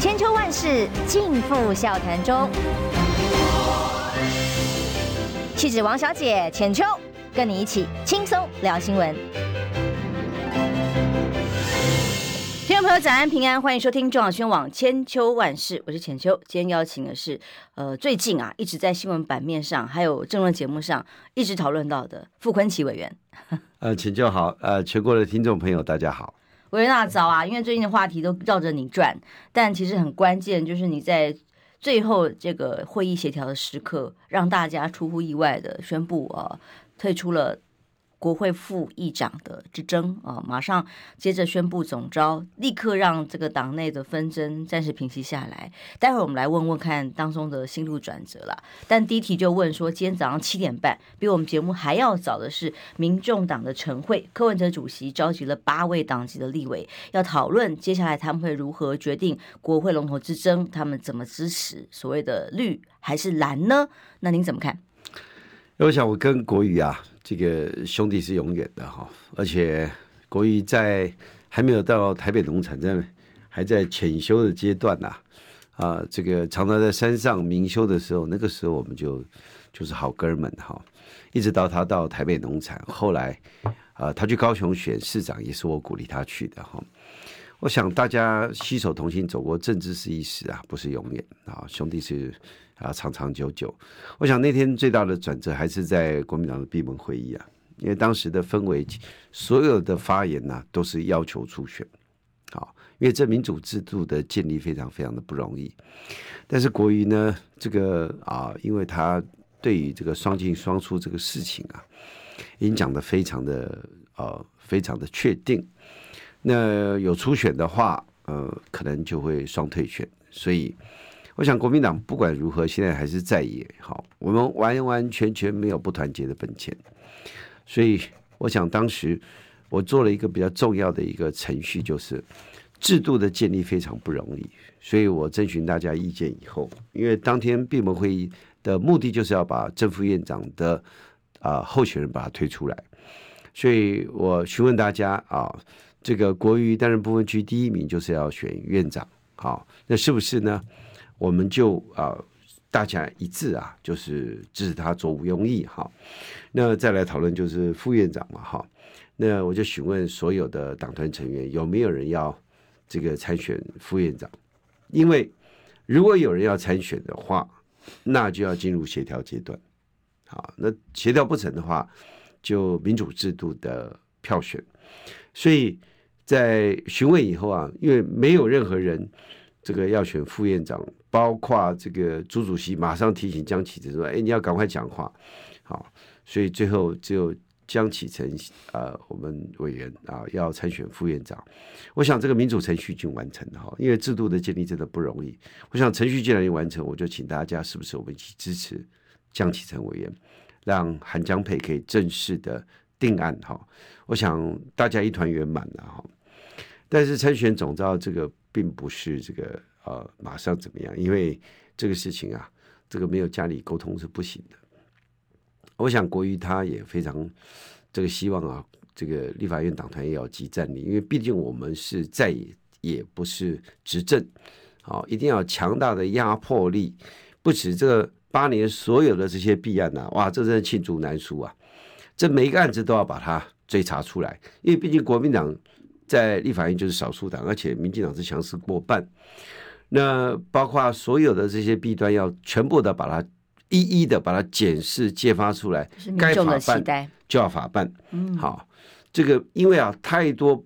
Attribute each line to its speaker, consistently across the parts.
Speaker 1: 千秋万世尽付笑谈中。气质王小姐浅秋，跟你一起轻松聊新闻。听众朋友，早安平安，欢迎收听中广宣网千秋万世，我是浅秋。今天邀请的是，呃，最近啊一直在新闻版面上，还有政论节目上一直讨论到的傅崐萁委员。
Speaker 2: 呃，浅秋好，呃，全国的听众朋友大家好。
Speaker 1: 维维纳，早啊，因为最近的话题都绕着你转，但其实很关键，就是你在最后这个会议协调的时刻，让大家出乎意外的宣布啊，退出了。国会副议长的之争啊，马上接着宣布总招，立刻让这个党内的纷争暂时平息下来。待会儿我们来问问看当中的心路转折了。但第一题就问说，今天早上七点半，比我们节目还要早的是，民众党的晨会，柯文哲主席召集了八位党籍的立委，要讨论接下来他们会如何决定国会龙头之争，他们怎么支持所谓的绿还是蓝呢？那您怎么看？
Speaker 2: 我想我跟国瑜啊。这个兄弟是永远的哈，而且国瑜在还没有到台北农场，在还在潜修的阶段呐，啊，这个常常在山上明修的时候，那个时候我们就就是好哥们哈，一直到他到台北农场，后来啊，他去高雄选市长，也是我鼓励他去的哈。我想大家携手同心走过政治是一时啊，不是永远啊，兄弟是。啊，长长久久，我想那天最大的转折还是在国民党的闭门会议啊，因为当时的氛围，所有的发言呢、都是要求初选，好，因为这民主制度的建立非常非常的不容易，但是国瑜呢，这个啊，因为他对于这个双进双出这个事情啊，已经讲得非常的呃非常的确定，那有初选的话，呃，可能就会双退选，所以。我想国民党不管如何，现在还是在野。好，我们完完全全没有不团结的本钱。所以，我想当时我做了一个比较重要的一个程序，就是制度的建立非常不容易。所以我征询大家意见以后，因为当天闭门会议的目的就是要把正副院长的啊候选人把他推出来，所以我询问大家啊，这个国瑜担任不分区第一名，就是要选院长。好，那是不是呢？我们就啊，大家一致啊，就是支持他做吴庸益哈。那再来讨论就是副院长嘛哈。那我就询问所有的党团成员有没有人要这个参选副院长？因为如果有人要参选的话，那就要进入协调阶段。好，那协调不成的话，就民主制度的票选。所以在询问以后啊，因为没有任何人。这个要选副院长，包括这个朱主席马上提醒江启臣说：“哎，你要赶快讲话。”好，所以最后只有江启臣呃，我们委员啊要参选副院长。我想这个民主程序已经完成了哈，因为制度的建立真的不容易。我想程序既然已完成，我就请大家是不是我们一起支持江启臣委员，让韩江培可以正式的定案哈。我想大家一团圆满了哈。但是参选总召这个。并不是这个呃马上怎么样，因为这个事情啊，这个没有家里沟通是不行的。我想国瑜他也非常这个希望啊，这个立法院党团也要集战力，因为毕竟我们是在野，也不是执政，好，一定要强大的压迫力。不止这个八年所有的这些弊案呐、啊，哇，这真是罄竹难书啊！这每一个案子都要把它追查出来，因为毕竟国民党。在立法院就是少数党，而且民进党是强势过半。那包括所有的这些弊端，要全部的把它一一的把它检视、揭发出来，该法办就要法办。嗯，好，这个因为啊，太多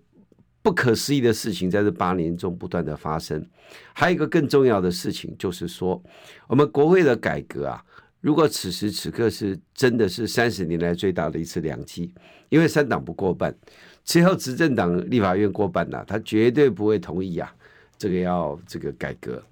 Speaker 2: 不可思议的事情在这八年中不断的发生。还有一个更重要的事情，就是说我们国会的改革啊，如果此时此刻是真的是三十年来最大的一次良机，因为三党不过半。之后执政党立法院过半了，他绝对不会同意啊，这个要这个改革，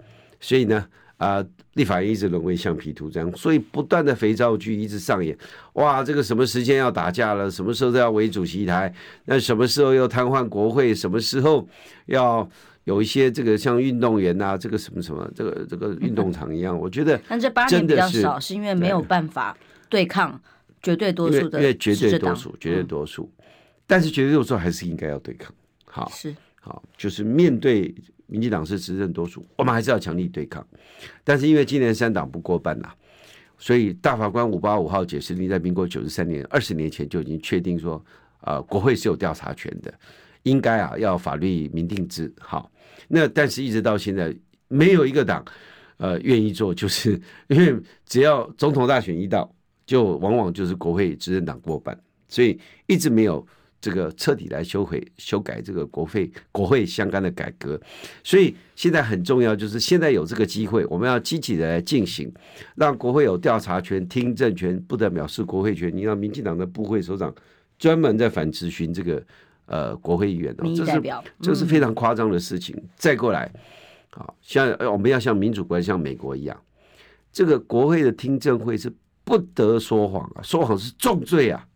Speaker 2: 所以呢，啊、呃，立法院一直沦为橡皮图章，所以不断的肥皂剧一直上演。哇，这个什么时间要打架了？什么时候都要围主席台？那什么时候又瘫痪国会？什么时候要有一些这个像运动员啊，这个什么什么，这个这个运动场一样？我觉得，
Speaker 1: 但这八年比较少，是因为没有办法对抗绝对多数的，
Speaker 2: 因为绝对多数，绝对多数。但是绝对多数还是应该要对抗，好，
Speaker 1: 是好，
Speaker 2: 就是面对民进党是执政多数，我们还是要强力对抗。但是因为今年三党不过半呐、啊，所以大法官五八五号解释令在民国九十三年二十年前就已经确定说，呃，国会是有调查权的，应该啊要法律明定制。好，那但是一直到现在没有一个党呃愿意做，就是 因为只要总统大选一到，就往往就是国会执政党过半，所以一直没有。这个彻底来修回修改这个国会国会相关的改革，所以现在很重要，就是现在有这个机会，我们要积极的来进行，让国会有调查权、听证权，不得藐视国会权。你让民进党的部会首长专门在反质询这个呃国会议员哦，这是这是非常夸张的事情。再过来，好像我们要像民主国家，像美国一样，这个国会的听证会是不得说谎啊，说谎是重罪啊。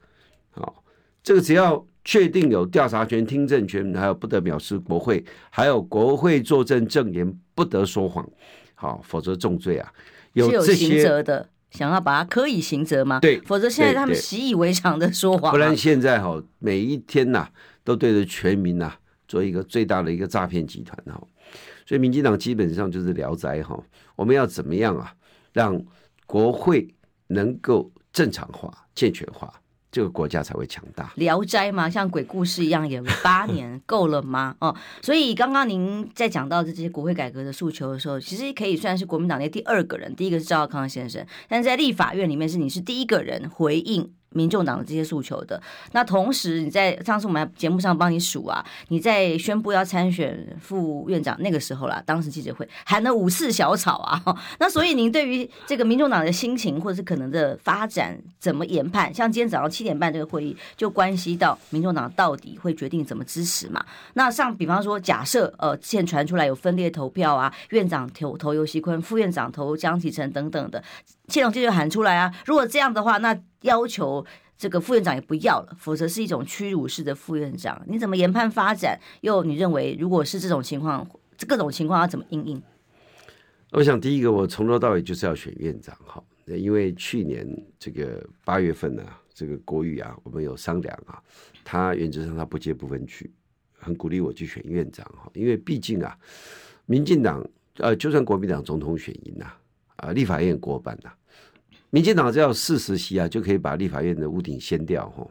Speaker 2: 好，这个只要。确定有调查权、听证权，还有不得藐视国会，还有国会作证证言不得说谎，好，否则重罪啊。
Speaker 1: 有这些的，想要把它可以刑责吗？
Speaker 2: 对，
Speaker 1: 否则现在他们习以为常的说谎。
Speaker 2: 不然现在哈，每一天呐、啊，都对着全民呐、啊、做一个最大的一个诈骗集团哈。所以民进党基本上就是聊斋哈。我们要怎么样啊，让国会能够正常化、健全化？这个国家才会强大。
Speaker 1: 聊斋嘛，像鬼故事一样演八年够了吗？哦，所以刚刚您在讲到的这些国会改革的诉求的时候，其实可以算是国民党内第二个人，第一个是赵少康先生，但是在立法院里面是你是第一个人回应。民众党的这些诉求的，那同时你在上次我们节目上帮你数啊，你在宣布要参选副院长那个时候啦，当时记者会喊了五次小草啊，那所以您对于这个民众党的心情或者是可能的发展怎么研判？像今天早上七点半这个会议就关系到民众党到底会决定怎么支持嘛？那像比方说假设呃，现传出来有分裂投票啊，院长投投游锡堃，副院长投江启臣等等的，谢龙介就喊出来啊，如果这样的话，那要求这个副院长也不要了，否则是一种屈辱式的副院长。你怎么研判发展？又你认为，如果是这种情况，各种情况要怎么应应？
Speaker 2: 我想第一个，我从头到尾就是要选院长哈，因为去年这个八月份呢、啊，这个国语啊，我们有商量啊，他原则上他不接不分区，很鼓励我去选院长哈，因为毕竟啊，民进党呃，就算国民党总统选赢呐，啊，立法院过半呐、啊。民进党只要四十席啊，就可以把立法院的屋顶掀掉哈，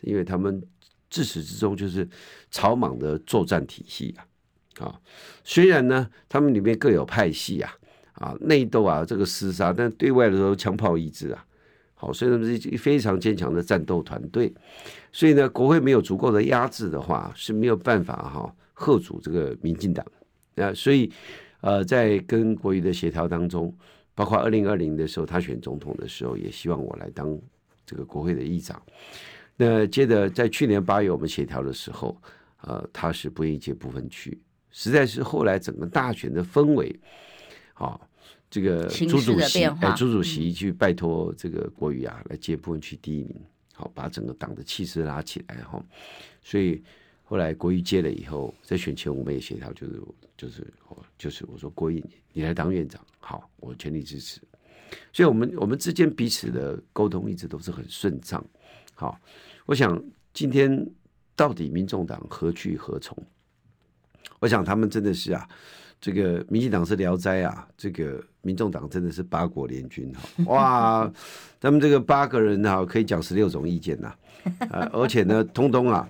Speaker 2: 因为他们自始至终就是草莽的作战体系啊，啊，虽然呢，他们里面各有派系啊，啊，内斗啊，这个厮杀，但对外的时候枪炮一致啊，好，所以他们是一非常坚强的战斗团队，所以呢，国会没有足够的压制的话，是没有办法哈吓阻这个民进党啊，所以呃，在跟国瑜的协调当中。包括二零二零的时候，他选总统的时候，也希望我来当这个国会的议长。那接着在去年八月我们协调的时候，呃，他是不愿意接部分区，实在是后来整个大选的氛围，好，这个朱主席哎，朱主席去拜托这个国语啊来接部分区第一名，好，把整个党的气势拉起来哈。所以后来国瑜接了以后，在选前我们也协调，就是就是就是我说国瑜你来当院长。好，我全力支持。所以，我们我们之间彼此的沟通一直都是很顺畅。好，我想今天到底民众党何去何从？我想他们真的是啊，这个民进党是聊斋啊，这个民众党真的是八国联军哈。哇，他们这个八个人哈，可以讲十六种意见呐，啊，而且呢，通通啊，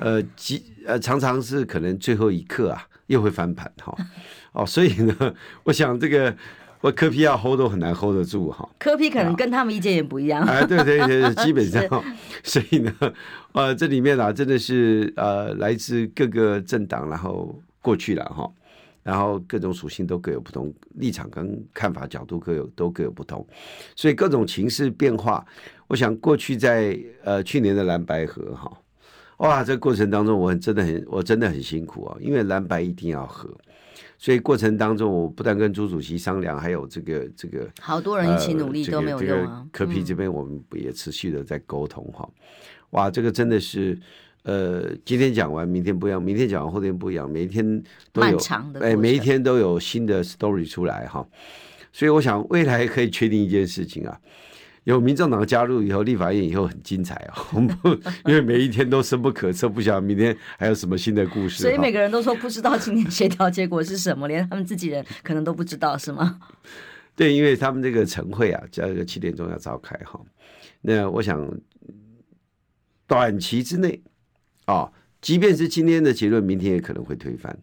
Speaker 2: 呃，几呃，常常是可能最后一刻啊，又会翻盘哈。哦，所以呢，我想这个我科批要 hold 都很难 hold 得住哈。
Speaker 1: 科批可能跟他们意见也不一样。
Speaker 2: 哎，对对对，基本上，所以呢，呃，这里面啊，真的是呃，来自各个政党，然后过去了哈，然后各种属性都各有不同，立场跟看法角度各有都各有不同，所以各种情势变化，我想过去在呃去年的蓝白河哈，哇，这个过程当中我很真的很我真的很辛苦啊，因为蓝白一定要合。所以过程当中，我不但跟朱主席商量，还有这个这个
Speaker 1: 好多人一起努力都没有用啊。
Speaker 2: 柯 P 这边我们也持续的在沟通哈。哇，这个真的是呃，今天讲完，明天不一样；明天讲完，后天不一样。每一天都有哎，每一天都有新的 story 出来哈。所以我想未来可以确定一件事情啊，有民政党加入以后，立法院以后很精彩哦。我们因为每一天都深不可测，不晓得明天还有什么新的故事。
Speaker 1: 所以每个人都说不知道今天协调结果是什么，连他们自己人可能都不知道，是吗？
Speaker 2: 对，因为他们这个晨会啊，这个七点钟要召开哈。那我想短期之内啊，即便是今天的结论，明天也可能会推翻，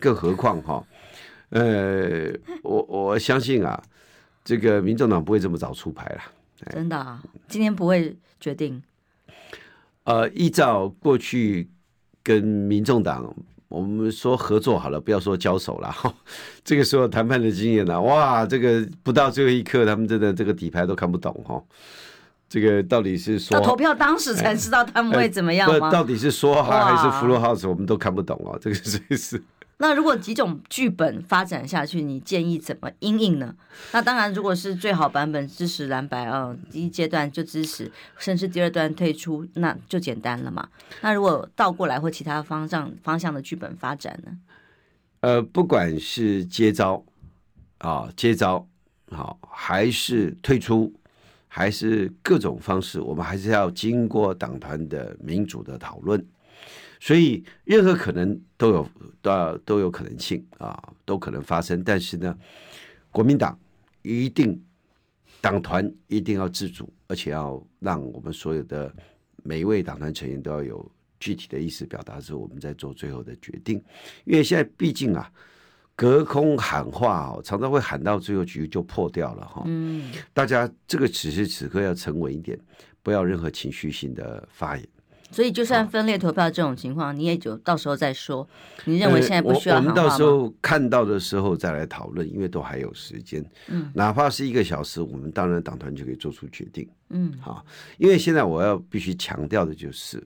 Speaker 2: 更何况哈，呃，我我相信啊，这个民众党不会这么早出牌了。
Speaker 1: 真的啊，今天不会决定。
Speaker 2: 呃，依照过去跟民众党，我们说合作好了，不要说交手了哈。这个时候谈判的经验呢，哇，这个不到最后一刻，他们真的这个底牌都看不懂哈。这个到底是说
Speaker 1: 到投票当时才知道他们会怎么样吗？
Speaker 2: 到底是说还是 full house，我们都看不懂 哦。这个是是。
Speaker 1: 那如果几种剧本发展下去，你建议怎么应应呢？那当然，如果是最好版本支持蓝白啊，第一阶段就支持，甚至第二段退出，那就简单了嘛。那如果倒过来或其他方向方向的剧本发展呢？
Speaker 2: 呃，不管是接招啊，接招好，还是退出，还是各种方式，我们还是要经过党团的民主的讨论。所以，任何可能都有，都都有可能性啊，都可能发生。但是呢，国民党一定党团一定要自主，而且要让我们所有的每一位党团成员都要有具体的意思表达，是我们在做最后的决定。因为现在毕竟啊，隔空喊话哦，常常会喊到最后局就破掉了哈。嗯，大家这个此时此刻要沉稳一点，不要任何情绪性的发言。
Speaker 1: 所以，就算分裂投票这种情况，你也就到时候再说。你认为现在不需要、
Speaker 2: 呃我？我们到时候看到的时候再来讨论，因为都还有时间。嗯，哪怕是一个小时，我们当然党团就可以做出决定。嗯，好，因为现在我要必须强调的就是，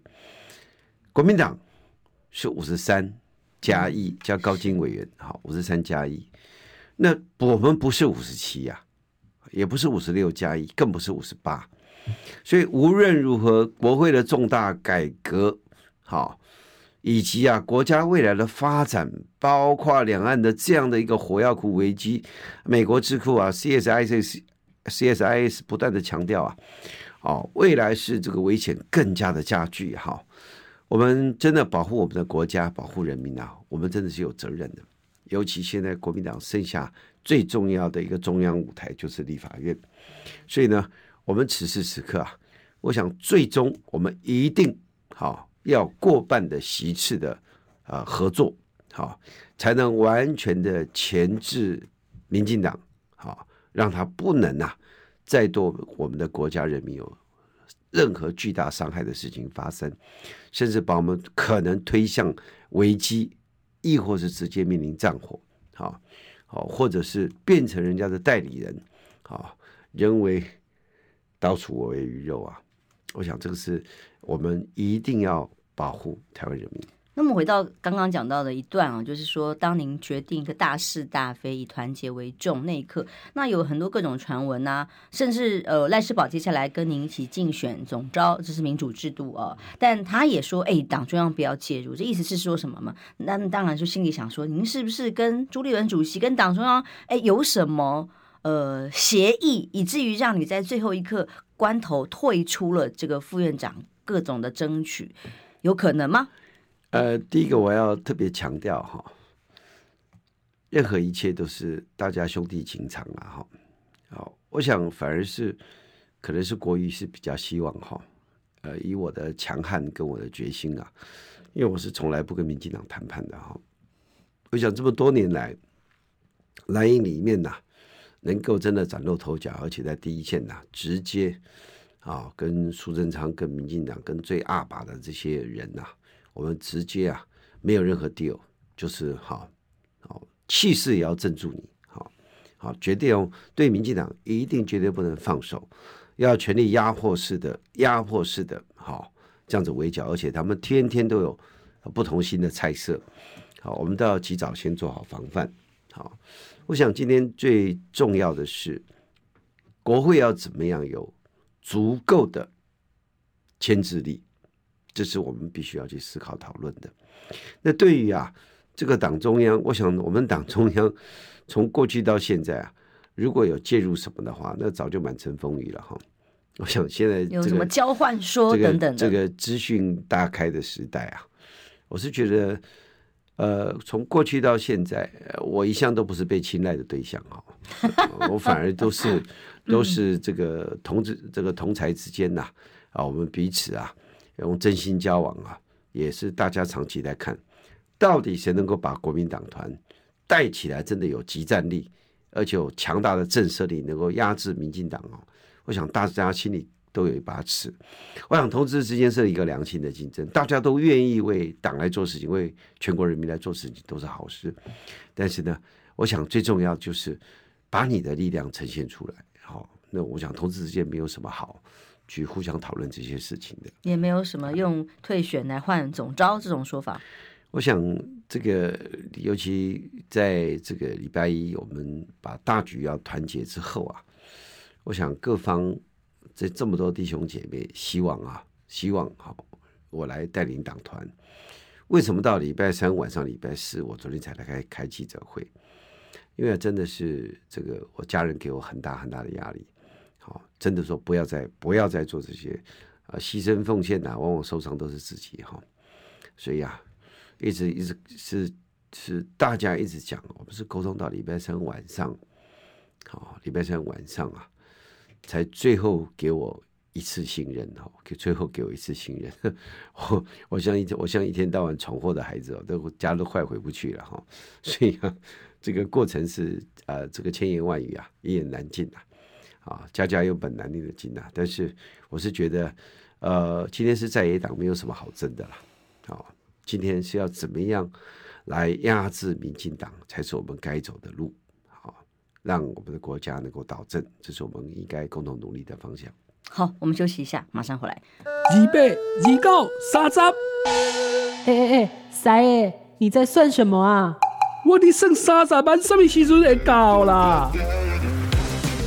Speaker 2: 国民党是五十三加一加高金委员，好，五十三加一。那我们不是五十七呀，也不是五十六加一，更不是五十八。所以无论如何，国会的重大改革，好，以及啊国家未来的发展，包括两岸的这样的一个火药库危机，美国智库啊，CSIS CSIS 不断的强调啊，哦，未来是这个危险更加的加剧哈。我们真的保护我们的国家，保护人民啊，我们真的是有责任的。尤其现在国民党剩下最重要的一个中央舞台就是立法院，所以呢。我们此时此刻啊，我想最终我们一定好要过半的席次的啊合作，好才能完全的钳制民进党，好让他不能啊再对我们的国家人民有任何巨大伤害的事情发生，甚至把我们可能推向危机，亦或是直接面临战火，啊好或者是变成人家的代理人，啊人为。刀俎我为鱼肉啊！我想这个是我们一定要保护台湾人民。
Speaker 1: 那么回到刚刚讲到的一段啊，就是说，当您决定一个大是大非，以团结为重那一刻，那有很多各种传闻啊，甚至呃赖世宝接下来跟您一起竞选总召，这是民主制度啊。但他也说，哎，党中央不要介入，这意思是说什么嘛？那当然就心里想说，您是不是跟朱立伦主席跟党中央哎有什么？呃，协议以至于让你在最后一刻关头退出了这个副院长各种的争取，有可能吗？
Speaker 2: 呃，第一个我要特别强调哈，任何一切都是大家兄弟情长啊哈。好，我想反而是可能是国语是比较希望哈，呃，以我的强悍跟我的决心啊，因为我是从来不跟民进党谈判的哈。我想这么多年来，蓝营里面呐。能够真的崭露头角，而且在第一线呐，直接啊，跟苏贞昌、跟民进党、跟最阿爸的这些人呐，我们直接啊，没有任何 deal，就是好，好气势也要镇住你，好好决定哦，对民进党一定绝对不能放手，要全力压迫式的、压迫式的，好这样子围剿，而且他们天天都有不同新的菜色，好，我们都要及早先做好防范，好。我想今天最重要的是，国会要怎么样有足够的牵制力，这是我们必须要去思考讨论的。那对于啊这个党中央，我想我们党中央从过去到现在啊，如果有介入什么的话，那早就满城风雨了哈。我想现在、这个、
Speaker 1: 有什么交换说等等的
Speaker 2: 这个资讯、大开的时代啊，我是觉得，呃，从过去到现在，我一向都不是被青睐的对象哈，我反而都是都是这个同志这个同才之间呐啊，啊，我们彼此啊用真心交往啊，也是大家长期来看，到底谁能够把国民党团带起来，真的有即战力，而且有强大的震慑力，能够压制民进党哦。我想大家心里都有一把尺。我想同志之间是一个良性的竞争，大家都愿意为党来做事情，为全国人民来做事情，都是好事。但是呢，我想最重要就是把你的力量呈现出来。好，那我想同志之间没有什么好去互相讨论这些事情的，
Speaker 1: 也没有什么用退选来换总招这种说法。
Speaker 2: 我想这个，尤其在这个礼拜一，我们把大局要团结之后啊。我想各方这这么多弟兄姐妹，希望啊，希望好，我来带领党团。为什么到礼拜三晚上、礼拜四，我昨天才来开开记者会？因为真的是这个，我家人给我很大很大的压力。哦，真的说不要再不要再做这些啊，牺牲奉献呐，往往受伤都是自己哈。所以啊，一直一直是是大家一直讲，我们是沟通到礼拜三晚上，好，礼拜三晚上啊。才最后给我一次信任哦，给最后给我一次信任。我我像一我像一天到晚闯祸的孩子哦，都家都快回不去了哈。所以啊，这个过程是呃，这个千言万语啊，一言难尽呐。啊，家家有本难念的经呐。但是我是觉得，呃，今天是在野党没有什么好争的了。啊，今天是要怎么样来压制民进党，才是我们该走的路。让我们的国家能够导正，这是我们应该共同努力的方向。
Speaker 1: 好，我们休息一下，马上回来。
Speaker 3: 二八二九三十。哎哎哎，三爷，你在算什么啊？我的剩三十万，什么时阵会到啦？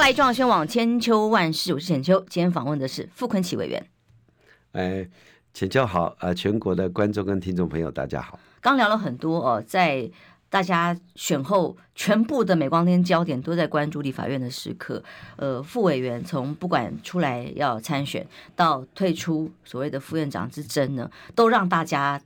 Speaker 4: 来，中广新闻网千秋万世，我是浅秋。今天访问的是傅崐萁委员。
Speaker 2: 哎，浅秋好啊！全国的观众跟听众朋友，大家好。
Speaker 1: 刚聊了很多哦，在大家选后，全部的美光天焦点都在关注立法院的时刻。呃，副委员从不管出来要参选，到退出所谓的副院长之争呢，都让大家。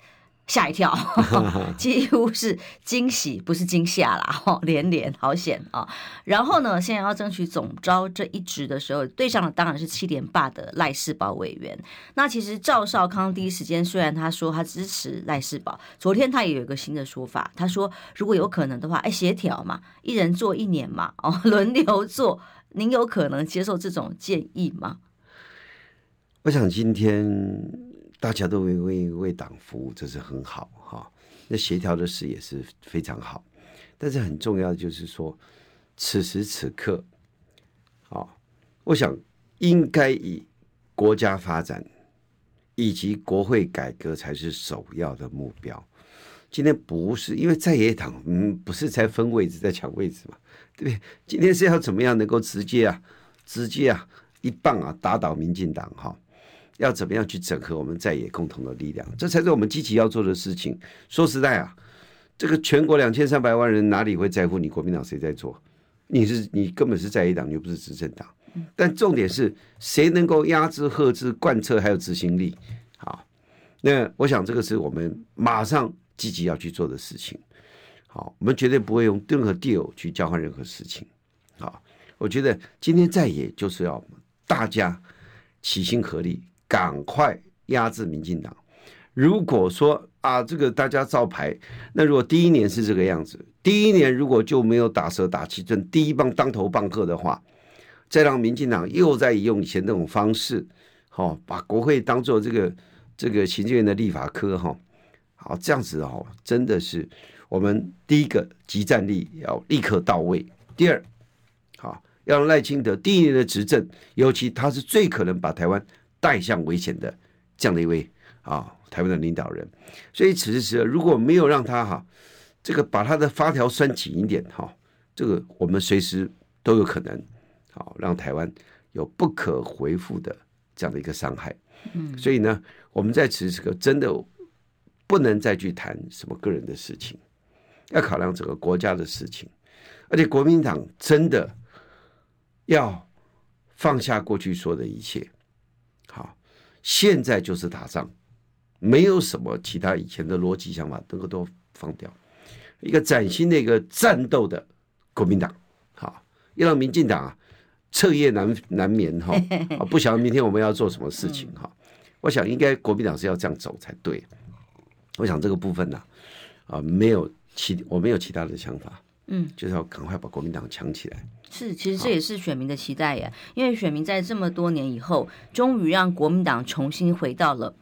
Speaker 1: 吓一跳，几乎是惊喜，不是惊吓啦，哈，连连好险啊！然后呢，现在要争取总招这一职的时候，对上的当然是七连霸的赖世宝委员。那其实赵少康第一时间虽然他说他支持赖世宝，昨天他也有一个新的说法，他说如果有可能的话，哎，协调嘛，一人做一年嘛，哦，轮流做，您有可能接受这种建议吗？
Speaker 2: 我想今天。大家都为为为党服务，这是很好哈。那协调的事也是非常好，但是很重要的就是说，此时此刻，啊，我想应该以国家发展以及国会改革才是首要的目标。今天不是因为在野党，嗯，不是在分位置，在抢位置嘛，对不对？今天是要怎么样能够直接啊，直接啊，一棒啊打倒民进党哈。要怎么样去整合我们在野共同的力量？这才是我们积极要做的事情。说实在啊，这个全国两千三百万人哪里会在乎你国民党谁在做？你是你根本是在野党，你又不是执政党。但重点是谁能够压制、遏制、贯彻还有执行力？好，那我想这个是我们马上积极要去做的事情。好，我们绝对不会用任何 deal 去交换任何事情。好，我觉得今天在野就是要大家齐心合力。赶快压制民进党。如果说啊，这个大家照排，那如果第一年是这个样子，第一年如果就没有打蛇打七寸，第一棒当头棒喝的话，再让民进党又在用以前那种方式，好把国会当做这个这个行政院的立法科哈，好这样子哦，真的是我们第一个即战力要立刻到位。第二，好要让赖清德第一年的执政，尤其他是最可能把台湾带向危险的这样的一位啊，台湾的领导人。所以此时此刻，如果没有让他哈，这个把他的发条拴紧一点哈，这个我们随时都有可能好让台湾有不可回复的这样的一个伤害。嗯，所以呢，我们在此时此刻真的不能再去谈什么个人的事情，要考量整个国家的事情，而且国民党真的要放下过去说的一切。好，现在就是打仗，没有什么其他以前的逻辑想法，能够都放掉。一个崭新的一个战斗的国民党，好，要让民进党啊。彻夜难难眠哈，不晓得明天我们要做什么事情哈。我想应该国民党是要这样走才对。我想这个部分呢，啊，没有其我没有其他的想法，嗯，就是要赶快把国民党抢起来。
Speaker 1: 是，其实这也是选民的期待耶，因为选民在这么多年以后，终于让国民党重新回到了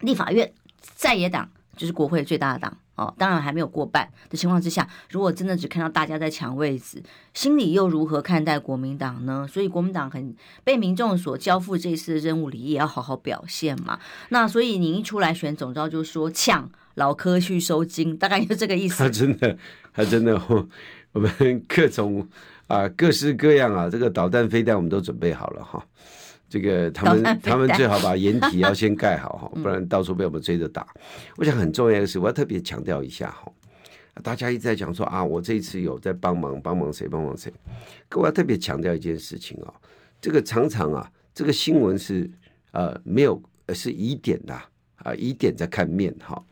Speaker 1: 立法院，在野党就是国会最大的党。哦，当然还没有过半的情况之下，如果真的只看到大家在抢位置，心里又如何看待国民党呢？所以国民党很被民众所交付这次的任务里，也要好好表现嘛。那所以你一出来选总召，就说抢老柯去收金，大概就这个意思。
Speaker 2: 他真的，他真的，我们各种啊，各式各样啊，这个导弹飞弹我们都准备好了哈。这个他们他们最好把掩体要先盖好哈，不然到处被我们追着打。我想很重要的是，我要特别强调一下哈，大家一直在讲说啊，我这一次有在帮忙，帮忙谁帮忙谁。可我要特别强调一件事情啊，这个常常啊，这个新闻是呃没有是疑点的啊，疑点在看面哈。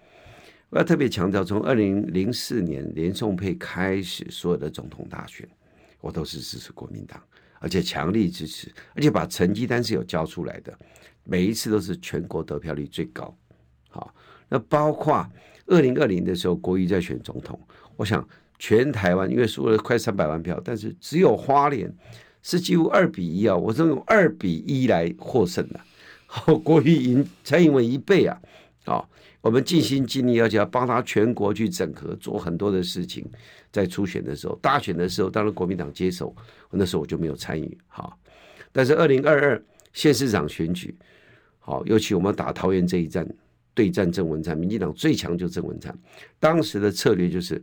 Speaker 2: 我要特别强调，从二零零四年连宋配开始，所有的总统大选，我都是支持国民党。而且强力支持，而且把成绩单是有交出来的，每一次都是全国得票率最高。好，那包括二零二零的时候，国瑜在选总统，我想全台湾因为输了快三百万票，但是只有花莲是几乎二比一啊，我是用二比一来获胜的，好，国瑜赢蔡英文一倍啊，好。我们尽心尽力，而且要帮他全国去整合，做很多的事情。在初选的时候，大选的时候，当然国民党接手，那时候我就没有参与。好，但是二零二二县市长选举，好，尤其我们打桃园这一战，对战郑文灿，民进党最强就郑文灿。当时的策略就是，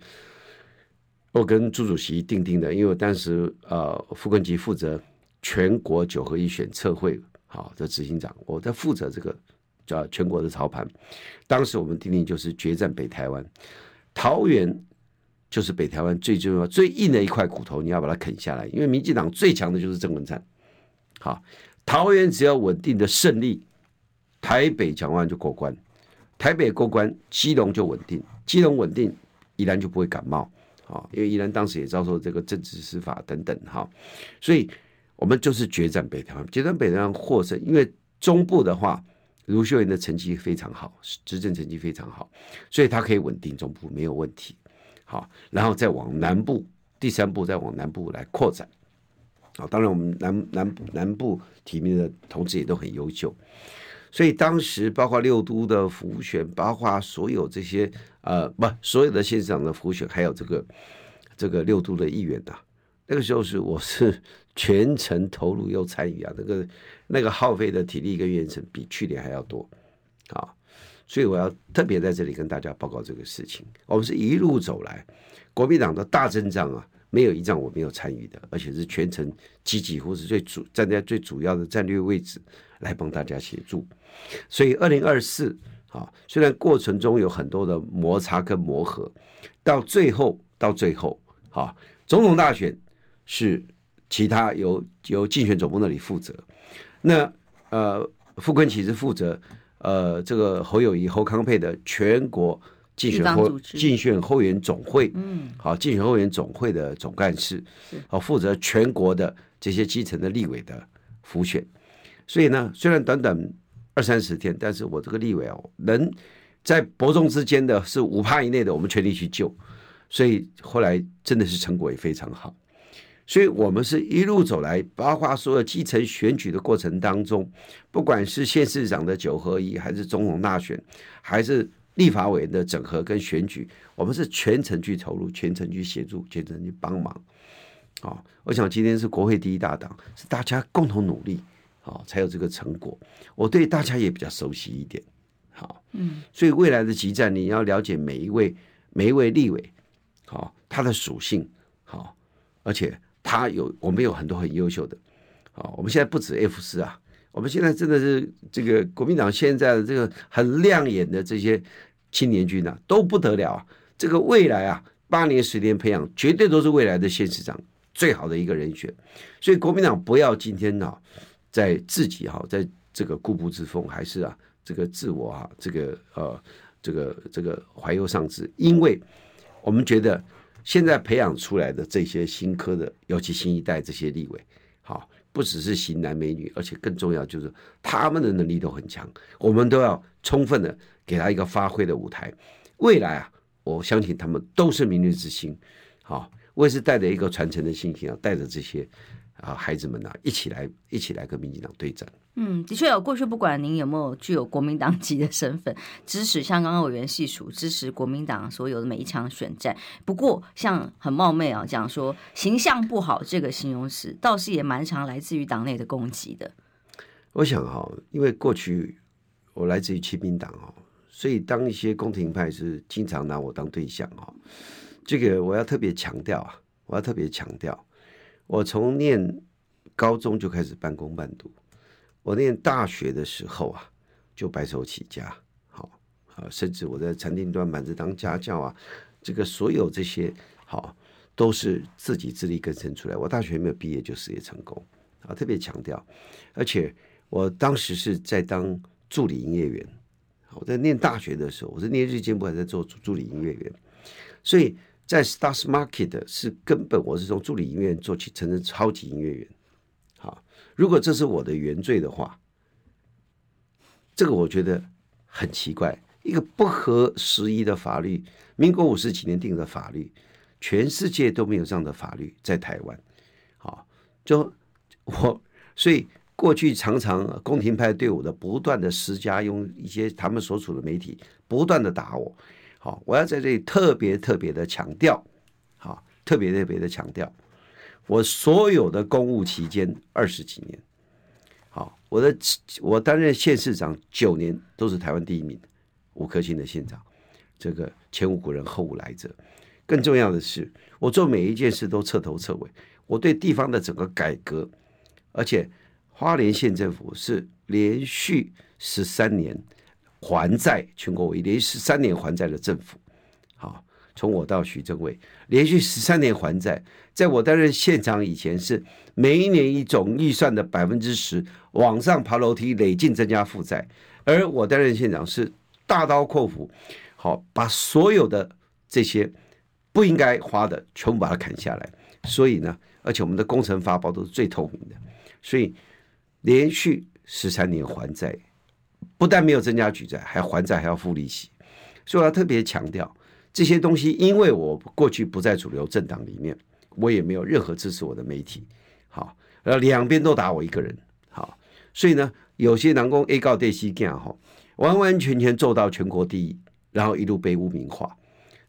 Speaker 2: 我跟朱主席定定的，因为我当时呃，傅昆萁负责全国九合一选测绘好的执行长，我在负责这个。叫全国的操盘，当时我们订定就是决战北台湾，桃园就是北台湾最重要、最硬的一块骨头，你要把它啃下来。因为民进党最强的就是郑文灿，好，桃园只要稳定的胜利，台北蒋万安就过关，台北过关，基隆就稳定，基隆稳定，宜兰就不会感冒，好，因为宜兰当时也遭受这个政治司法等等，哈，所以我们就是决战北台湾，决战北台湾获胜，因为中部的话。卢秀燕的成绩非常好，执政成绩非常好，所以他可以稳定中部没有问题。好，然后再往南部，第三步再往南部来扩展。好，当然我们南南部南部提名的同志也都很优秀，所以当时包括六都的辅选，包括所有这些呃不所有的县长的辅选，还有这个这个六都的议员呐、啊，那个时候是我是全程投入又参与啊，那个。那个耗费的体力跟元神比去年还要多，啊，所以我要特别在这里跟大家报告这个事情。我们是一路走来，国民党的大阵仗啊，没有一仗我没有参与的，而且是全程积极或是最主站在最主要的战略位置来帮大家协助。所以二零二四啊，虽然过程中有很多的摩擦跟磨合，到最后到最后啊，总统大选是其他由由竞选总部那里负责。那呃，傅昆萁是负责呃这个侯友谊、侯康沛的全国竞选后竞选后援总会，嗯，好，竞选后援总会的总干事，好，负责全国的这些基层的立委的辅选。所以呢，虽然短短二三十天，但是我这个立委哦，能在伯仲之间的是五趴以内的，我们全力去救，所以后来真的是成果也非常好。所以，我们是一路走来，包括所有基层选举的过程当中，不管是县市长的九合一，还是总统大选，还是立法委员的整合跟选举，我们是全程去投入，全程去协助，全程去帮忙。好，我想今天是国会第一大党，是大家共同努力，好，才有这个成果。我对大家也比较熟悉一点，好，嗯，所以未来的集战，你要了解每一位每一位立委，好，他的属性，好，而且他有我们有很多很优秀的，啊，我们现在不止 F 四啊，我们现在真的是这个国民党现在的这个很亮眼的这些青年军啊，都不得了啊，这个未来啊，八年十年培养，绝对都是未来的县市长。最好的一个人选，所以国民党不要今天啊，在自己哈，在这个固步自封，还是啊，这个自我啊，这个呃，这个这个怀忧丧志，因为我们觉得现在培养出来的这些新科的，尤其新一代这些立委，好，不只是型男美女，而且更重要就是他们的能力都很强，我们都要充分的给他一个发挥的舞台。未来啊，我相信他们都是明日之星，好。我也是带着一个传承的心情啊，带着这些啊孩子们呐、啊，一起来，一起来跟民进党对战。
Speaker 1: 嗯，的确有过去，不管您有没有具有国民党籍的身份，支持像刚刚委员细数，支持国民党所有的每一场选战。不过，像很冒昧啊，讲说形象不好这个形容词，倒是也蛮常来自于党内的攻击的。
Speaker 2: 我想哈，因为过去我来自于亲民党哦，所以当一些宫廷派是经常拿我当对象哦。这个我要特别强调啊！我要特别强调，我从念高中就开始半工半读，我念大学的时候啊，就白手起家，好啊，甚至我在餐厅端盘子当家教啊，这个所有这些好都是自己自力更生出来。我大学没有毕业就事业成功啊，特别强调，而且我当时是在当助理营业员，我在念大学的时候，我是念日间部还在做助理营业员，所以。在 Stars Market 是根本，我是从助理营业员做起，成为超级营业员。如果这是我的原罪的话，这个我觉得很奇怪。一个不合时宜的法律，民国五十几年定的法律，全世界都没有这样的法律，在台湾。好，就我，所以过去常常宫廷派对我的不断的施加，用一些他们所处的媒体不断的打我。好，我要在这里特别特别的强调，好，特别特别的强调，我所有的公务期间二十几年，好，我的我担任县市长九年都是台湾第一名，五颗星的县长，这个前无古人后无来者。更重要的是，我做每一件事都彻头彻尾，我对地方的整个改革，而且花莲县政府是连续十三年。还债，全国唯一连续十三年还债的政府，好，从我到徐正伟，连续十三年还债，在我担任县长以前是每一年以总预算的百分之十往上爬楼梯，累进增加负债，而我担任县长是大刀阔斧，好，把所有的这些不应该花的全部把它砍下来，所以呢，而且我们的工程发包都是最透明的，所以连续十三年还债。不但没有增加举债，还还债还要付利息，所以我要特别强调这些东西。因为我过去不在主流政党里面，我也没有任何支持我的媒体，好，呃，两边都打我一个人，好，所以呢，有些南宫 A 告 D C 干哈，完完全全做到全国第一，然后一路被污名化。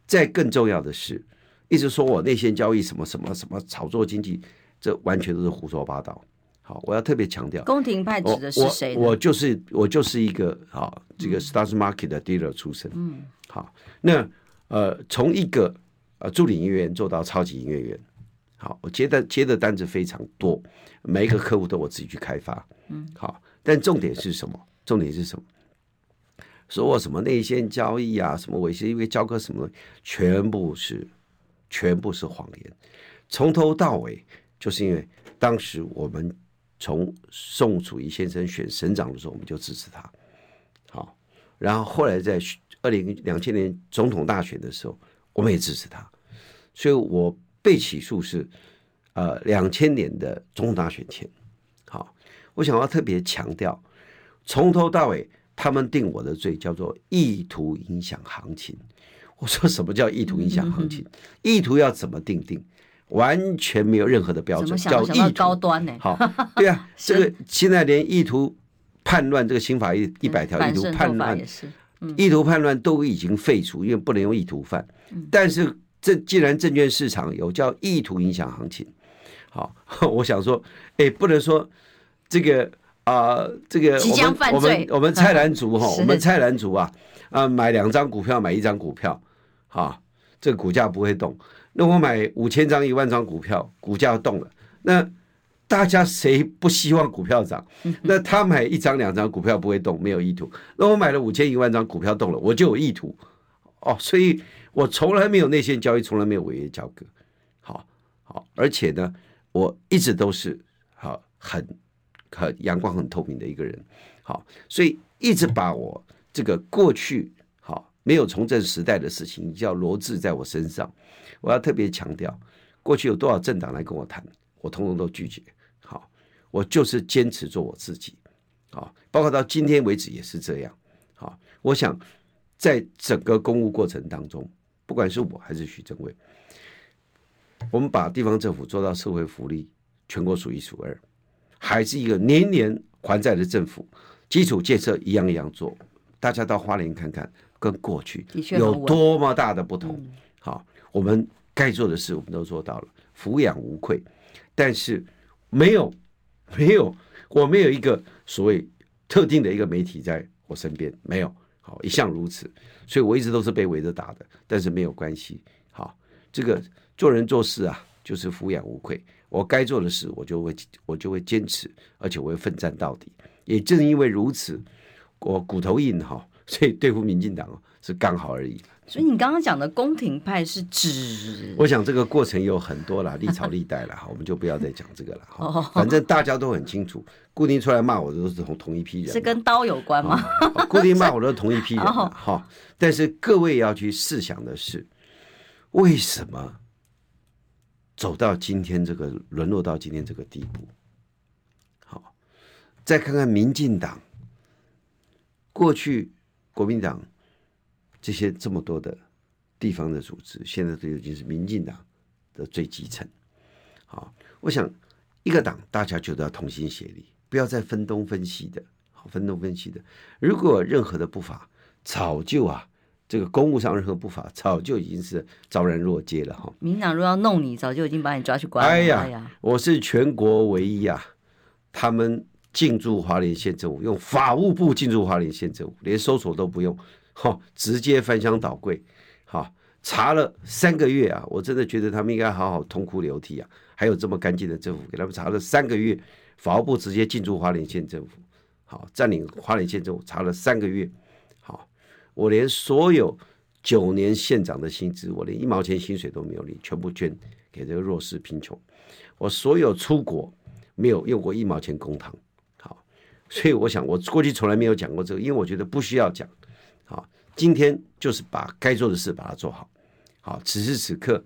Speaker 2: 再更重要的是，一直说我内线交易什么什么什么炒作经济，这完全都是胡说八道。好，我要特别强调，
Speaker 1: 宫廷派指的是谁？
Speaker 2: 我我就是我就是一个好这个 Stars Market 的 dealer 出身。嗯，好，那呃，从一个呃助理营业员做到超级营业员，好，我接的接的单子非常多，每一个客户都我自己去开发。嗯，好，但重点是什么？重点是什么？说我什么内线交易啊，什么我是因为交割什么，全部是全部是谎言，从头到尾就是因为当时我们。从宋楚瑜先生选省长的时候，我们就支持他，好，然后后来在二零两千年总统大选的时候，我们也支持他，所以我被起诉是呃两千年的总统大选前，好，我想要特别强调，从头到尾他们定我的罪叫做意图影响行情，我说什么叫意图影响行情？意图要怎么定定？完全没有任何的标准，叫意图
Speaker 1: 高端呢？
Speaker 2: 好，对啊，这个现在连意图叛乱这个刑法一一百条意图叛乱，意图叛乱都已经废除，因为不能用意图犯。但是这既然证券市场有叫意图影响行情，好，我想说，哎，不能说这个啊、呃，这个
Speaker 1: 即将犯罪，
Speaker 2: 我们我们我们菜篮族哈，我们菜篮族啊啊，买两张股票，买一张股票，啊，这个股价不会动。那我买五千张、一万张股票，股价动了，那大家谁不希望股票涨？那他买一张、两张股票不会动，没有意图。那我买了五千、一万张股票动了，我就有意图。哦，所以我从来没有内线交易，从来没有违约交割。好，好，而且呢。我一直都是好很很阳光很透明的一个人，好，所以一直把我这个过去好没有从政时代的事情叫罗织在我身上。我要特别强调，过去有多少政党来跟我谈，我通通都拒绝。好，我就是坚持做我自己。啊，包括到今天为止也是这样。啊，我想在整个公务过程当中，不管是我还是徐正伟。我们把地方政府做到社会福利全国数一数二，还是一个年年还债的政府，基础建设一样一样做。大家到花莲看看，跟过去有多么大的不同。好，我们该做的事我们都做到了，抚养无愧。但是没有没有，我没有一个所谓特定的一个媒体在我身边，没有。好，一向如此，所以我一直都是被围着打的。但是没有关系。好，这个。做人做事啊，就是俯仰无愧。我该做的事，我就会我就会坚持，而且我会奋战到底。也正因为如此，我骨头硬哈，所以对付民进党是刚好而已。
Speaker 1: 所以你刚刚讲的宫廷派是指？
Speaker 2: 我想这个过程有很多了，历朝历代了哈，我们就不要再讲这个了哈。反正大家都很清楚，固定出来骂我的都是同同一批人。
Speaker 1: 是跟刀有关吗？
Speaker 2: 固定骂我的同一批人哈。但是各位要去试想的是，为什么？走到今天这个沦落到今天这个地步，好，再看看民进党，过去国民党这些这么多的地方的组织，现在都已经是民进党的最基层。好，我想一个党大家就都要同心协力，不要再分东分西的，好，分东分西的。如果任何的不法，早就啊。这个公务上任何不法，早就已经是昭然若揭了哈。
Speaker 1: 民党若要弄你，早就已经把你抓去关了。
Speaker 2: 哎呀，哎呀，我是全国唯一啊，他们进驻华莲县政府，用法务部进驻华莲县政府，连搜索都不用，哈，直接翻箱倒柜，哈，查了三个月啊，我真的觉得他们应该好好痛哭流涕啊。还有这么干净的政府，给他们查了三个月，法务部直接进驻花莲县政府，好，占领花莲县政府，查了三个月。好我连所有九年县长的薪资，我连一毛钱薪水都没有领，全部捐给这个弱势贫穷。我所有出国没有用过一毛钱公帑，好，所以我想我过去从来没有讲过这个，因为我觉得不需要讲。好，今天就是把该做的事把它做好。好，此时此刻。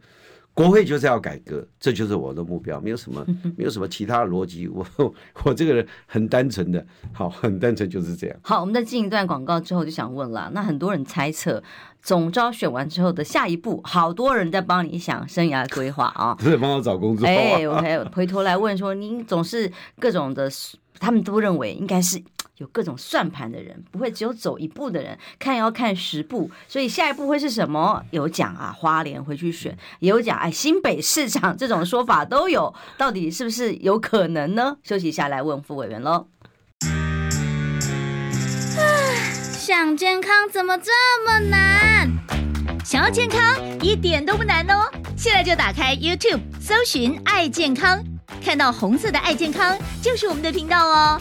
Speaker 2: 国会就是要改革，这就是我的目标，没有什么，没有什么其他的逻辑。我 我这个人很单纯的，好，很单纯就是这样。
Speaker 1: 好，我们在进一段广告之后，就想问了，那很多人猜测总招选完之后的下一步，好多人在帮你想生涯规划啊，
Speaker 2: 都在帮我找工作。
Speaker 1: 哎，我还回头来问说，您总是各种的，他们都认为应该是。有各种算盘的人，不会只有走一步的人，看要看十步，所以下一步会是什么？有讲啊，花莲回去选，也有讲哎，新北市长 这种说法都有，到底是不是有可能呢？休息一下，来问副委员喽。
Speaker 5: 想健康怎么这么难？想要健康一点都不难哦，现在就打开 YouTube，搜寻“爱健康”，看到红色的“爱健康”就是我们的频道哦。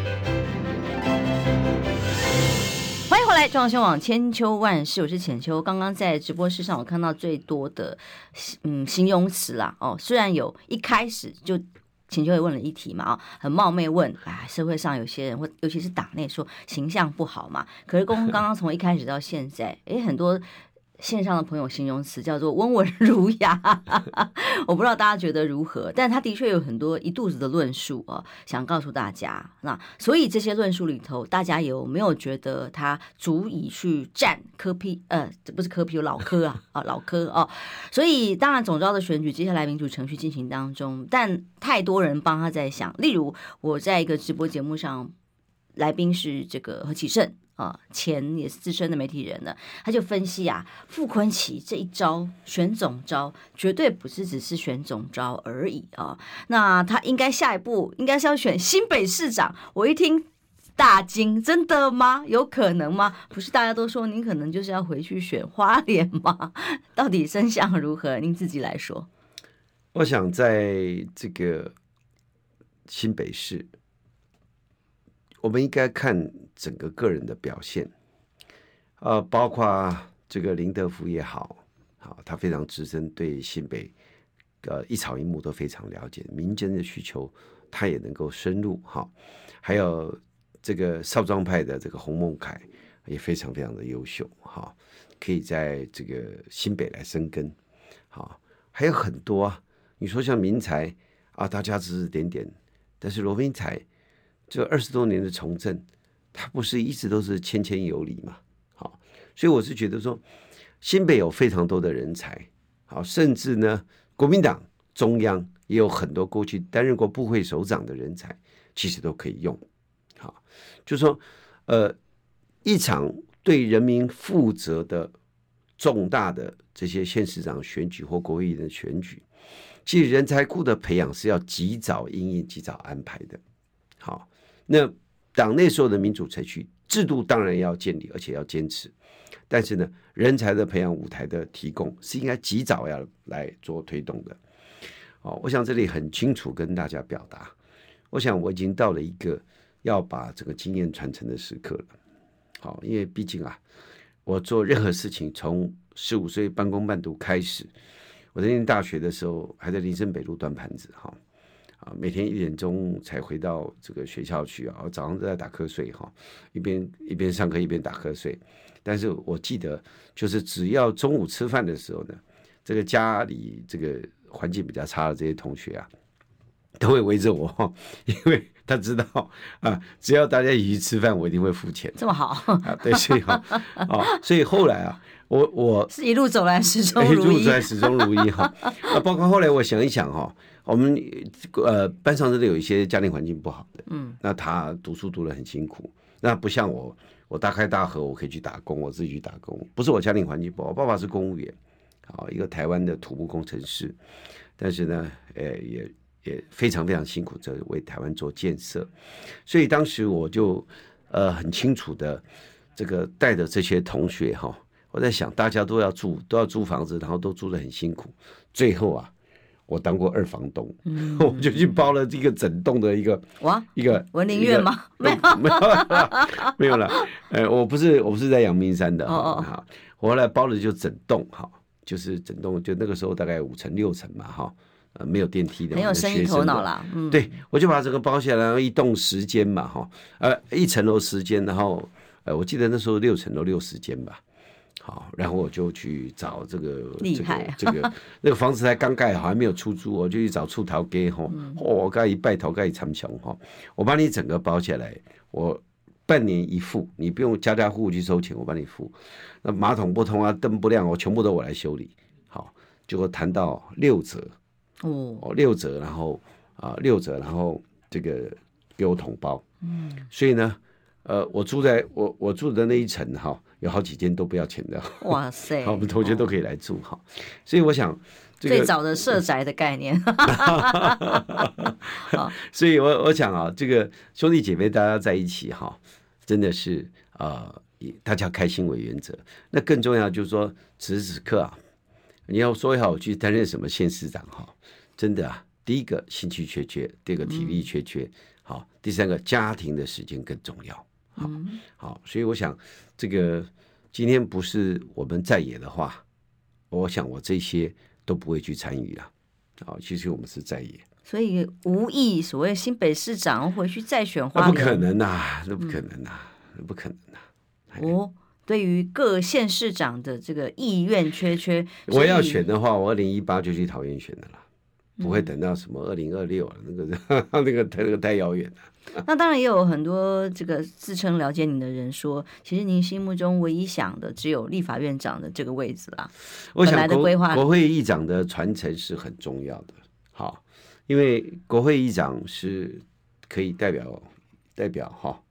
Speaker 1: 回来，中央新网千秋万世，我是浅秋。刚刚在直播室上，我看到最多的嗯形容词啦哦，虽然有一开始就浅秋也问了一题嘛啊，很冒昧问，哎，社会上有些人或尤其是党内说形象不好嘛，可是公刚刚从一开始到现在，哎，很多线上的朋友形容词叫做温文儒雅，我不知道大家觉得如何，但他的确有很多一肚子的论述啊，想告诉大家。那所以这些论述里头，大家有没有觉得他足以去战柯 P？呃，这不是柯 P，有老科啊 啊，老科哦。所以当然总召的选举接下来民主程序进行当中，但太多人帮他在想。例如我在一个直播节目上，来宾是这个何启胜。啊，前也是资深的媒体人呢，他就分析啊，傅昆萁这一招选总招绝对不是只是选总招而已啊，那他应该下一步应该是要选新北市长。我一听大惊，真的吗？有可能吗？不是大家都说您可能就是要回去选花莲吗？到底真相如何？您自己来说。
Speaker 2: 我想在这个新北市。我们应该看整个个人的表现，呃，包括这个林德福也好，好，他非常资深，对新北，呃，一草一木都非常了解，民间的需求他也能够深入，哈，还有这个少壮派的这个洪孟凯也非常非常的优秀，哈，可以在这个新北来生根，好，还有很多啊，你说像民才啊，大家指指点点，但是罗明才。这二十多年的从政，他不是一直都是谦谦有礼嘛？好，所以我是觉得说，新北有非常多的人才，好，甚至呢，国民党中央也有很多过去担任过部会首长的人才，其实都可以用。好，就说，呃，一场对人民负责的重大的这些县市长选举或国会议员的选举，其实人才库的培养是要及早因应、及早安排的。好。那党内所有的民主程序制度当然要建立，而且要坚持，但是呢，人才的培养舞台的提供是应该及早要来做推动的。哦，我想这里很清楚跟大家表达，我想我已经到了一个要把这个经验传承的时刻了。好，因为毕竟啊，我做任何事情从十五岁半工半读开始，我在念大学的时候还在林森北路端盘子哈。啊，每天一点钟才回到这个学校去啊，早上都在打瞌睡哈，一边一边上课一边打瞌睡。但是我记得，就是只要中午吃饭的时候呢，这个家里这个环境比较差的这些同学啊，都会围着我，因为他知道啊，只要大家一起吃饭，我一定会付钱。
Speaker 1: 这么好
Speaker 2: 啊？对，所以哈，啊，所以后来啊，我我
Speaker 1: 是一路走来始终如一，
Speaker 2: 一路走来始终如一哈。啊，包括后来我想一想哈。我们呃班上真的有一些家庭环境不好的，嗯，那他读书读得很辛苦，那不像我，我大开大合，我可以去打工，我自己去打工，不是我家庭环境不好，我爸爸是公务员，好一个台湾的土木工程师，但是呢，呃也也非常非常辛苦在为台湾做建设，所以当时我就呃很清楚的这个带着这些同学哈，我在想大家都要住都要租房子，然后都住得很辛苦，最后啊。我当过二房东，嗯、我就去包了这个整栋的一个哇，一个
Speaker 1: 文林院吗？没有，
Speaker 2: 没有了，没有了。呃，我不是，我不是在阳明山的。哦哦，好，我后来包了就整栋，哈，就是整栋，就那个时候大概五层六层嘛，哈，呃，没有电梯的，
Speaker 1: 很有生意头脑了。嗯，
Speaker 2: 对，我就把这个包下来，然后一栋十间嘛，哈，呃，一层楼十间，然后呃，我记得那时候六层楼六十间吧。好，然后我就去找这个这个这个那个房子才刚盖好，还没有出租，我就去找出头给哈，我盖一拜头盖一长墙哈，我把你整个包下来，我半年一付，你不用家家户户去收钱，我帮你付。那马桶不通啊，灯不亮，我全部都我来修理。好，结果谈到六折哦，六折，然后啊六折，然后这个给我统包。嗯，所以呢，呃，我住在我我住的那一层哈。有好几间都不要钱的，
Speaker 1: 哇塞！
Speaker 2: 好，我们同学都可以来住哈。所以我想，
Speaker 1: 最早的社宅的概念。
Speaker 2: 所以我我想啊，这个兄弟姐妹大家在一起哈，真的是啊，以大家开心为原则。那更重要就是说，此时此刻啊，你要说好去担任什么县市长哈，真的啊，第一个兴趣缺缺，第二个体力缺缺，好，第三个家庭的时间更重要。好，好，所以我想，这个今天不是我们在野的话，我想我这些都不会去参与了。好，其实我们是在野，
Speaker 1: 所以无意所谓新北市长回去再选花莲，
Speaker 2: 不可能呐，那不可能呐，那不可能呐。
Speaker 1: 哦，对于各县市长的这个意愿缺缺。
Speaker 2: 我要选的话，我二零一八就去桃园选的了，不会等到什么二零二六了，那个 那个太那个太遥远了。
Speaker 1: 那当然也有很多这个自称了解你的人说，其实您心目中唯一想的只有立法院长的这个位置啦。
Speaker 2: 我想国国会议长的传承是很重要的，好，因为国会议长是可以代表代表哈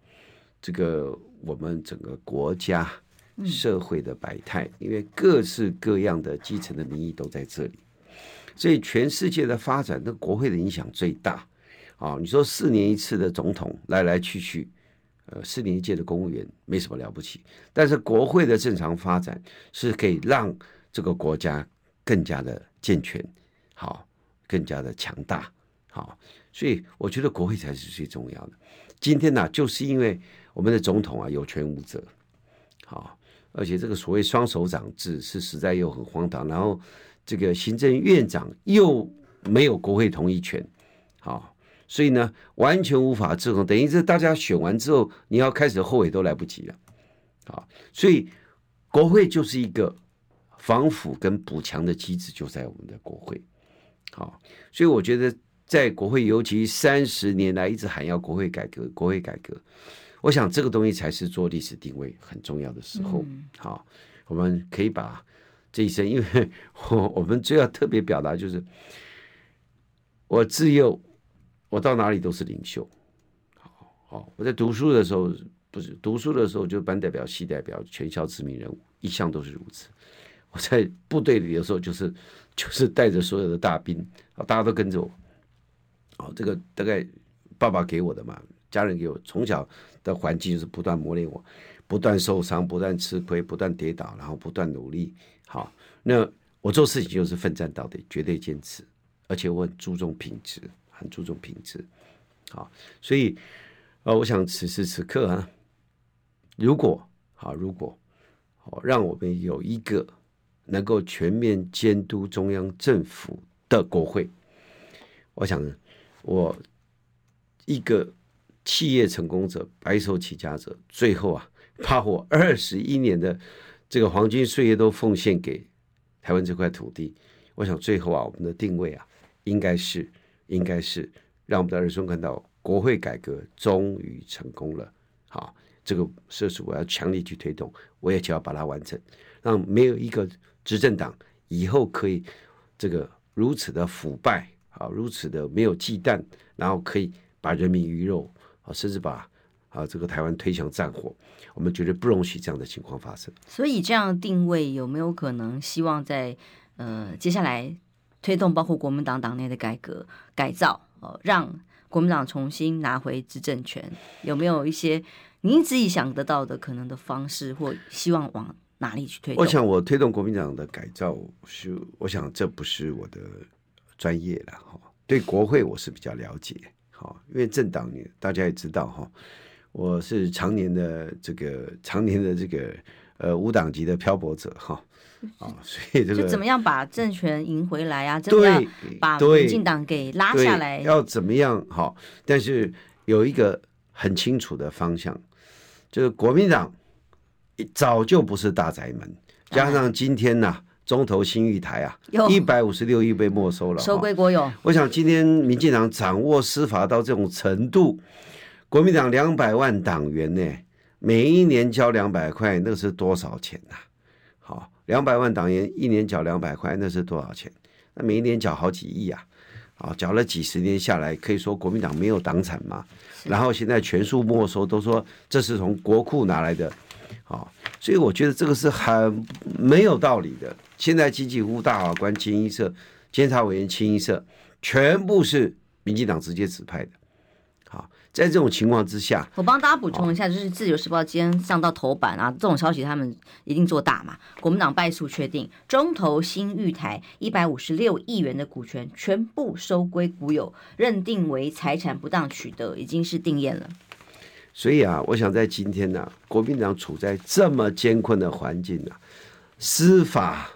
Speaker 2: 这个我们整个国家社会的百态，因为各式各样的基层的民意都在这里，所以全世界的发展，那国会的影响最大。啊，你说四年一次的总统来来去去，呃，四年一届的公务员没什么了不起，但是国会的正常发展是可以让这个国家更加的健全，好，更加的强大，好，所以我觉得国会才是最重要的。今天呢，就是因为我们的总统啊有权无责，好，而且这个所谓双手掌制是实在又很荒唐，然后这个行政院长又没有国会同意权，好。所以呢，完全无法制衡，等于是大家选完之后，你要开始后悔都来不及了，啊，所以国会就是一个防腐跟补强的机制，就在我们的国会，好，所以我觉得在国会，尤其三十年来一直喊要国会改革，国会改革，我想这个东西才是做历史定位很重要的时候，好，我们可以把这一生，因为 我我们最要特别表达就是我自幼。我到哪里都是领袖，好，好，我在读书的时候不是读书的时候就班代表、系代表、全校知名人物，一向都是如此。我在部队里的时候就是就是带着所有的大兵，大家都跟着我。哦，这个大概爸爸给我的嘛，家人给我，从小的环境就是不断磨练我，不断受伤，不断吃亏，不断跌倒，然后不断努力。好，那我做事情就是奋战到底，绝对坚持，而且我很注重品质。很注重品质，好，所以，呃，我想此时此刻啊，如果好，如果好，让我们有一个能够全面监督中央政府的国会，我想，我一个企业成功者、白手起家者，最后啊，把我二十一年的这个黄金岁月都奉献给台湾这块土地，我想最后啊，我们的定位啊，应该是。应该是让我们的儿孙看到国会改革终于成功了。好，这个设施我要强力去推动，我也就要把它完成，让没有一个执政党以后可以这个如此的腐败啊，如此的没有忌惮，然后可以把人民鱼肉啊，甚至把啊这个台湾推向战火，我们绝对不容许这样的情况发生。
Speaker 1: 所以这样的定位有没有可能希望在呃接下来？推动包括国民党党内的改革改造，呃，让国民党重新拿回执政权，有没有一些您自己想得到的可能的方式，或希望往哪里去推动？
Speaker 2: 我想，我推动国民党的改造是，我想这不是我的专业了哈。对国会我是比较了解，哈，因为政党大家也知道哈，我是常年的这个常年的这个呃无党籍的漂泊者哈。啊，所以这个
Speaker 1: 就怎么样把政权赢回来啊？怎么样把民进党给拉下来？
Speaker 2: 要怎么样？好，但是有一个很清楚的方向，就是国民党早就不是大宅门，加上今天呐、啊，中投新玉台啊，一百五十六亿被没收了，
Speaker 1: 收归国有。
Speaker 2: 我想今天民进党掌握司法到这种程度，国民党两百万党员呢，每一年交两百块，那是多少钱呐、啊？好。两百万党员一年缴两百块，那是多少钱？那每一年缴好几亿啊！啊，缴了几十年下来，可以说国民党没有党产嘛？然后现在全数没收，都说这是从国库拿来的，啊，所以我觉得这个是很没有道理的。现在经济部大法官清一色，监察委员清一色，全部是民进党直接指派的。在这种情况之下，
Speaker 1: 我帮大家补充一下，就是《自由时报》今天上到头版啊，这种消息他们一定做大嘛。国民党败诉确定，中投新玉台一百五十六亿元的股权全部收归股有，认定为财产不当取得，已经是定验了。
Speaker 2: 所以啊，我想在今天呢、啊，国民党处在这么艰困的环境啊，司法、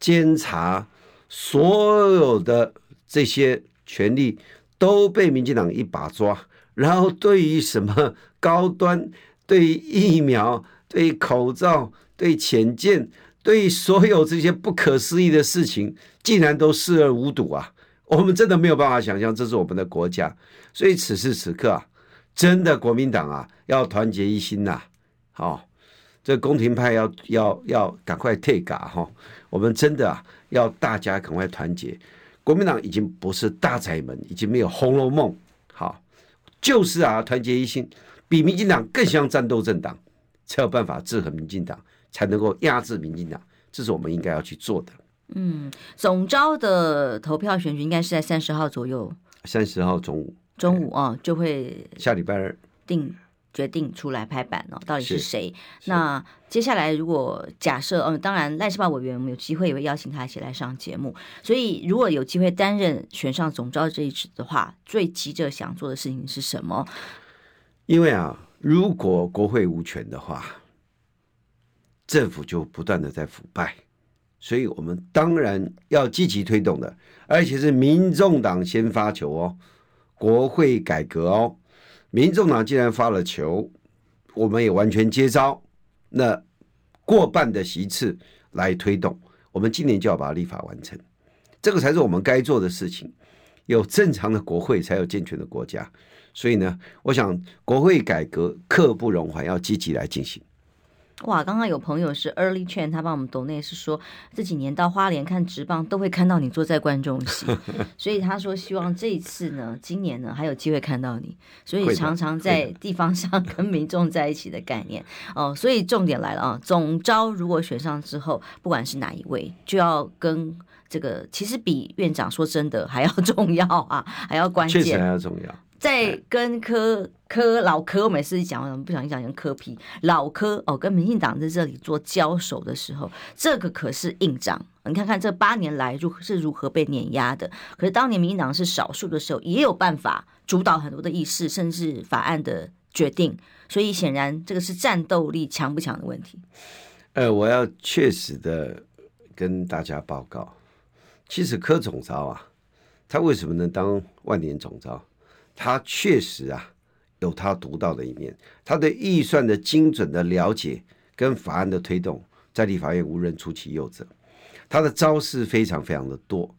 Speaker 2: 监察所有的这些权利都被民进党一把抓。然后对于什么高端，对于疫苗，对口罩、对潜舰、对所有这些不可思议的事情，竟然都视而无睹啊！我们真的没有办法想象，这是我们的国家。所以此时此刻啊，真的国民党啊，要团结一心呐、好、哦，这宫廷派要要要赶快退嘎哈！我们真的啊，要大家赶快团结。国民党已经不是大宅门，已经没有《红楼梦》。好，就是啊，团结一心，比民进党更像战斗政党，才有办法制衡民进党，才能够压制民进党。这是我们应该要去做的。
Speaker 1: 嗯，总招的投票选举应该是在三十号左右。
Speaker 2: 三十号中午。
Speaker 1: 中午啊，就会
Speaker 2: 下礼拜二
Speaker 1: 定决定出来拍板哦，到底是谁？那接下来如果假设，嗯，当然赖士葆委员我们有机会也会邀请他一起来上节目。所以如果有机会担任选上总召这一职的话，最急着想做的事情是什么？
Speaker 2: 因为啊，如果国会无权的话，政府就不断的在腐败。所以我们当然要积极推动的，而且是民众党先发球哦，国会改革哦。民众党既然发了球，我们也完全接招。那过半的席次来推动，我们今年就要把立法完成，这个才是我们该做的事情。有正常的国会，才有健全的国家。所以呢，我想国会改革刻不容缓，要积极来进行。
Speaker 1: 哇，刚刚有朋友是 Early Chain，他帮我们抖内是说这几年到花莲看直棒都会看到你坐在观众席，所以他说希望这一次呢，今年呢还有机会看到你，所以常常在地方上 跟民众在一起的概念哦。所以重点来了啊，总招如果选上之后，不管是哪一位，就要跟这个其实比院长说真的还要 重要啊，还要关键，
Speaker 2: 确实还要重要。
Speaker 1: 在跟柯柯老柯，我每次一讲，我不小心讲成柯皮老柯哦，跟民进党在这里做交手的时候，这个可是硬仗。你看看这八年来如是如何被碾压的。可是当年民进党是少数的时候，也有办法主导很多的议事，甚至法案的决定。所以显然这个是战斗力强不强的问题。
Speaker 2: 呃，我要确实的跟大家报告，其实柯总召啊，他为什么能当万年总召？他确实啊，有他独到的一面。他对预算的精准的了解跟法案的推动，在立法院无人出其右者。他的招式非常非常的多，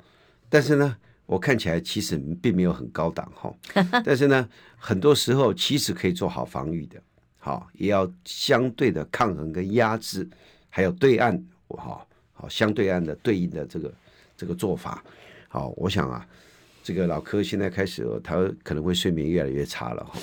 Speaker 2: 但是呢，我看起来其实并没有很高档哈。但是呢，很多时候其实可以做好防御的，好，也要相对的抗衡跟压制，还有对岸，好好相对岸的对应的这个这个做法。好，我想啊。这个老柯现在开始，他可能会睡眠越来越差了哈，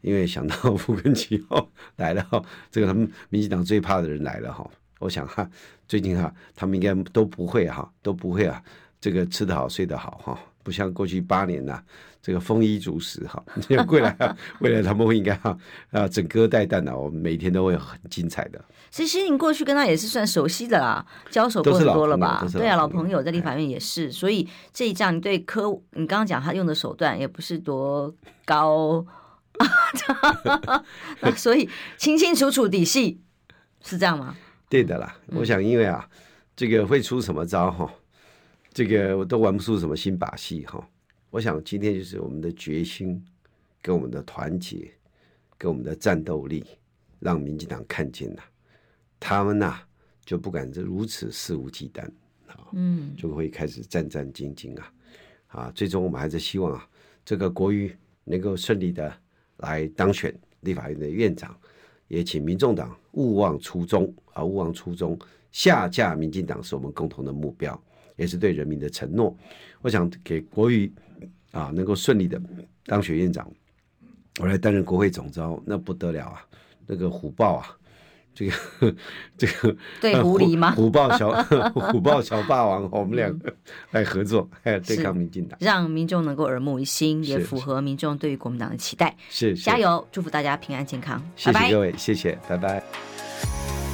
Speaker 2: 因为想到傅昆萁哦来了哈，这个他们民进党最怕的人来了哈，我想哈，最近哈他们应该都不会哈，都不会啊，这个吃得好睡得好哈，不像过去八年呐，这个丰衣足食哈，未来未来他们会应该哈啊整歌带弹的，我们每天都会很精彩的。
Speaker 1: 其实你过去跟他也是算熟悉的啦，交手过很多了吧？对啊，老朋友在立法院也是，所以这一仗你对柯，你刚刚讲他用的手段也不是多高，所以清清楚楚底细是这样吗？
Speaker 2: 对的啦，我想因为啊，这个会出什么招哈，这个我都玩不出什么新把戏哈。我想今天就是我们的决心，跟我们的团结，跟我们的战斗力，让民进党看见了。他们呐、啊，就不敢这如此肆无忌惮，啊，嗯，就会开始战战兢兢啊，啊，最终我们还是希望啊，这个国瑜能够顺利的来当选立法院的院长，也请民众党勿忘初衷啊，勿忘初衷，下架民进党是我们共同的目标，也是对人民的承诺。我想给国瑜啊，能够顺利的当选院长，我来担任国会总召，那不得了啊，那个虎豹啊！这个 这个
Speaker 1: 对狐狸吗？
Speaker 2: 虎豹小 虎豹小霸王，我们两个 来合作，还有对抗民进党，
Speaker 1: 让民众能够耳目一新，也符合民众对于国民党的期待。
Speaker 2: 是，
Speaker 1: 加油，祝福大家平安健康。
Speaker 2: 谢谢各位，拜拜谢谢，拜拜。